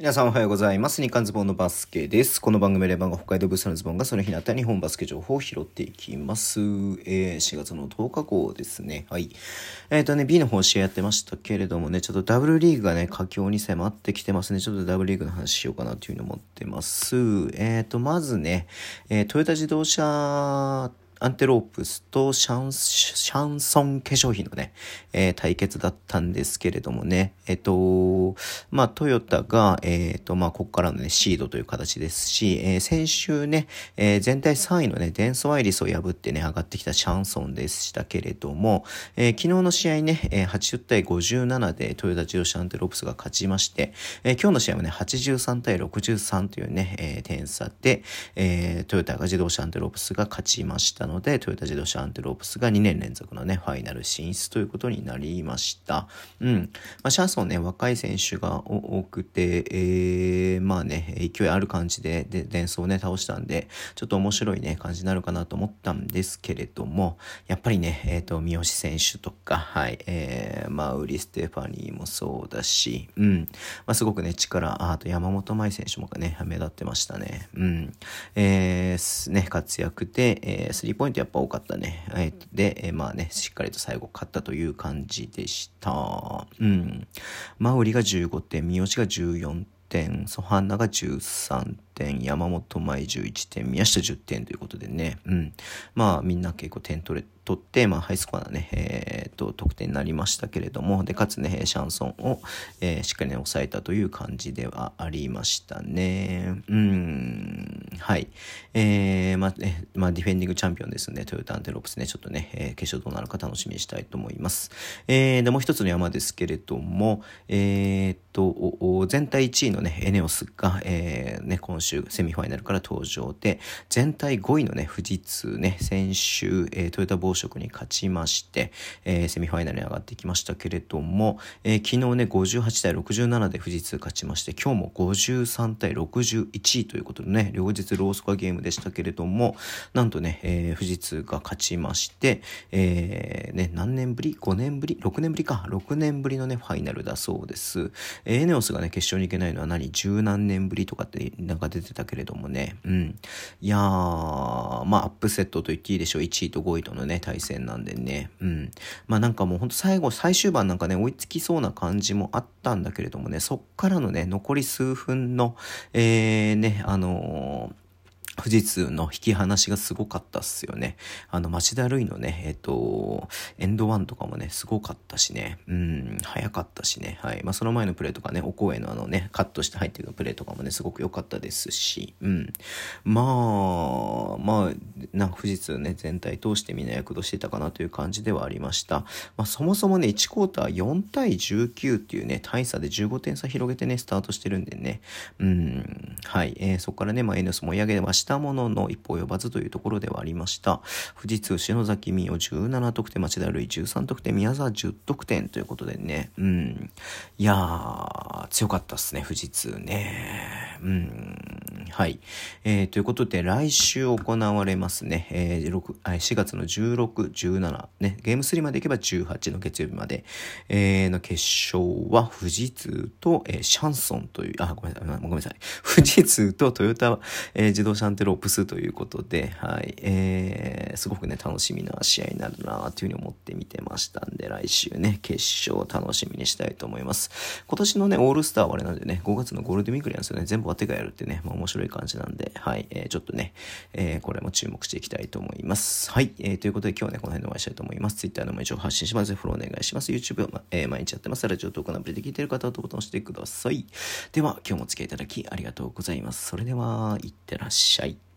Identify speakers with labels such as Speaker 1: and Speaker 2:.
Speaker 1: 皆さんおはようございます。日刊ズボンのバスケです。この番組レバンが北海道ブースのズボンがその日にあった日本バスケ情報を拾っていきます。えー、4月の10日号ですね。はい。えっ、ー、とね、B の方試合やってましたけれどもね、ちょっとダブルリーグがね、佳境に迫ってきてますね。ちょっとダブルリーグの話しようかなというふうに思ってます。えっ、ー、と、まずね、え、トヨタ自動車アンテロープスとシャン、シャンソン化粧品のね、えー、対決だったんですけれどもね、えっ、と、まあ、トヨタが、えっ、と、まあ、ここからのね、シードという形ですし、えー、先週ね、えー、全体3位のね、デンソワイリスを破ってね、上がってきたシャンソンでしたけれども、えー、昨日の試合ね、えー、80対57でトヨタ自動車アンテロープスが勝ちまして、え、今日の試合はね、83対63というね、え、点差で、え、トヨタが自動車アンテロープスが勝ちましたので、トヨタ自動車アンテロープスが2年連続のね、ファイナル進出ということになりました。うん。まあ、シャンソンね、若い選手が多くて、えー、まあね、勢いある感じで、で、伝送をね、倒したんで、ちょっと面白いね、感じになるかなと思ったんですけれども、やっぱりね、えっ、ー、と、三好選手とか、はい、えー、まあ、ウリ・ステファニーもそうだし、うん。まあ、すごくね、力、あと山本舞選手もね、目立ってましたね。うん。えー、ね、活躍で、えー、スリーポイントやっぱ多かったね。で、えー、まあね、しっかりと最後勝ったという感じでした。うん。マウリが15点、三好が14点、ソハンナが13点、山本舞11点、宮下10点ということでね、うん。まあみんな結構点取れ、取って、まあハイスコアなね、えー、っと、得点になりましたけれども、で、かつね、シャンソンを、えー、しっかりね、抑えたという感じではありましたね。うん、はい。えー、まあね、まあディフェンディングチャンピオンですね、トヨタアンテロープスね、ちょっとね、えー、決勝どうなるか楽しみにしたいと思います。えー、で、もう一つの山ですけれども、えー、っと、全体1位のね、エネオスが、えー、ね、今週セミファイナルから登場で、全体5位のね、富士通ね、先週、えー、トヨタ暴食に勝ちまして、えー、セミファイナルに上がってきましたけれども、えー、昨日ね、58対67で富士通勝ちまして、今日も53対61位ということでね、両日ロースコアゲームでしたけれども、なんとね、えー、富士通が勝ちまして、えー、ね、何年ぶり ?5 年ぶり ?6 年ぶりか。6年ぶりのね、ファイナルだそうです。えー、エネオスがね、決勝に行けないのは何？十何年ぶりとかってなんか出てたけれどもね。うん。いやー、まあ、アップセットと言っていいでしょう。1位と5位とのね、対戦なんでね。うん。まあなんかもうほんと最後、最終盤なんかね、追いつきそうな感じもあったんだけれどもね、そっからのね、残り数分の、えー、ね、あのー富士通の引き離しがすごかったっすよね。あの、町田るいのね、えっ、と、エンドワンとかもね、すごかったしね、うん、早かったしね、はい。まあ、その前のプレーとかね、お声のあのね、カットして入っていくプレーとかもね、すごく良かったですし、うん。まあ、まあ、なんか富士通ね、全体通してみんな躍動してたかなという感じではありました。まあ、そもそもね、1クォーター4対19っていうね、大差で15点差広げてね、スタートしてるんでね、うん、はい。えー、そこからね、まあ、エネス盛り上げましたしたものの一歩及ばずというところではありました。富士通篠崎美代17得点、町田瑠衣13得点、宮沢10得点ということでね、うん。いやー、強かったっすね、富士通ね。うん。はい。えー、ということで、来週行われますね、えー、6 4月の16、17、ね、ゲーム3までいけば18の月曜日まで、えー、の決勝は富士通と、えー、シャンソンという、あ、ごめんなさい、ごめんなさい。富士通とトヨタ、えー、自動車アンテロープスということで、はい、えー、すごくね、楽しみな試合になるなというふうに思って見てましたんで、来週ね、決勝を楽しみにしたいと思います。今年のね、オールスターはあれなんでね、5月のゴールデンウィークなんですよね、全部バテがやるってね、まあ面白い感じなんで、はい、えー、ちょっとね、えー、これも注目していきたいと思います。はい、えー、ということで今日はね、この辺でお会いしたいと思います。Twitter のも一応発信します。フォローお願いします。YouTube は、えー、毎日やってます。ラジオトークのアプリで聞いてる方はボタン押してください。では、今日もお付き合いいただきありがとうございます。それでは、いってらっしゃい。